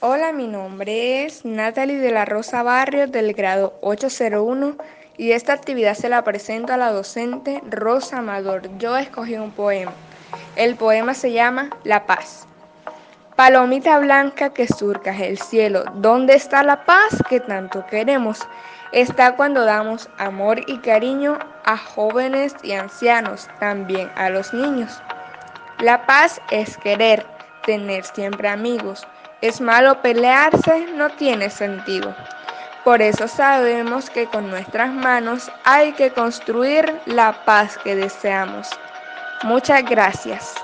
Hola, mi nombre es Natalie de la Rosa Barrios del grado 801 y esta actividad se la presento a la docente Rosa Amador. Yo escogí un poema. El poema se llama La Paz. Palomita blanca que surcas el cielo, ¿dónde está la paz que tanto queremos? Está cuando damos amor y cariño a jóvenes y ancianos, también a los niños. La paz es querer, tener siempre amigos es malo pelearse, no tiene sentido. Por eso sabemos que con nuestras manos hay que construir la paz que deseamos. Muchas gracias.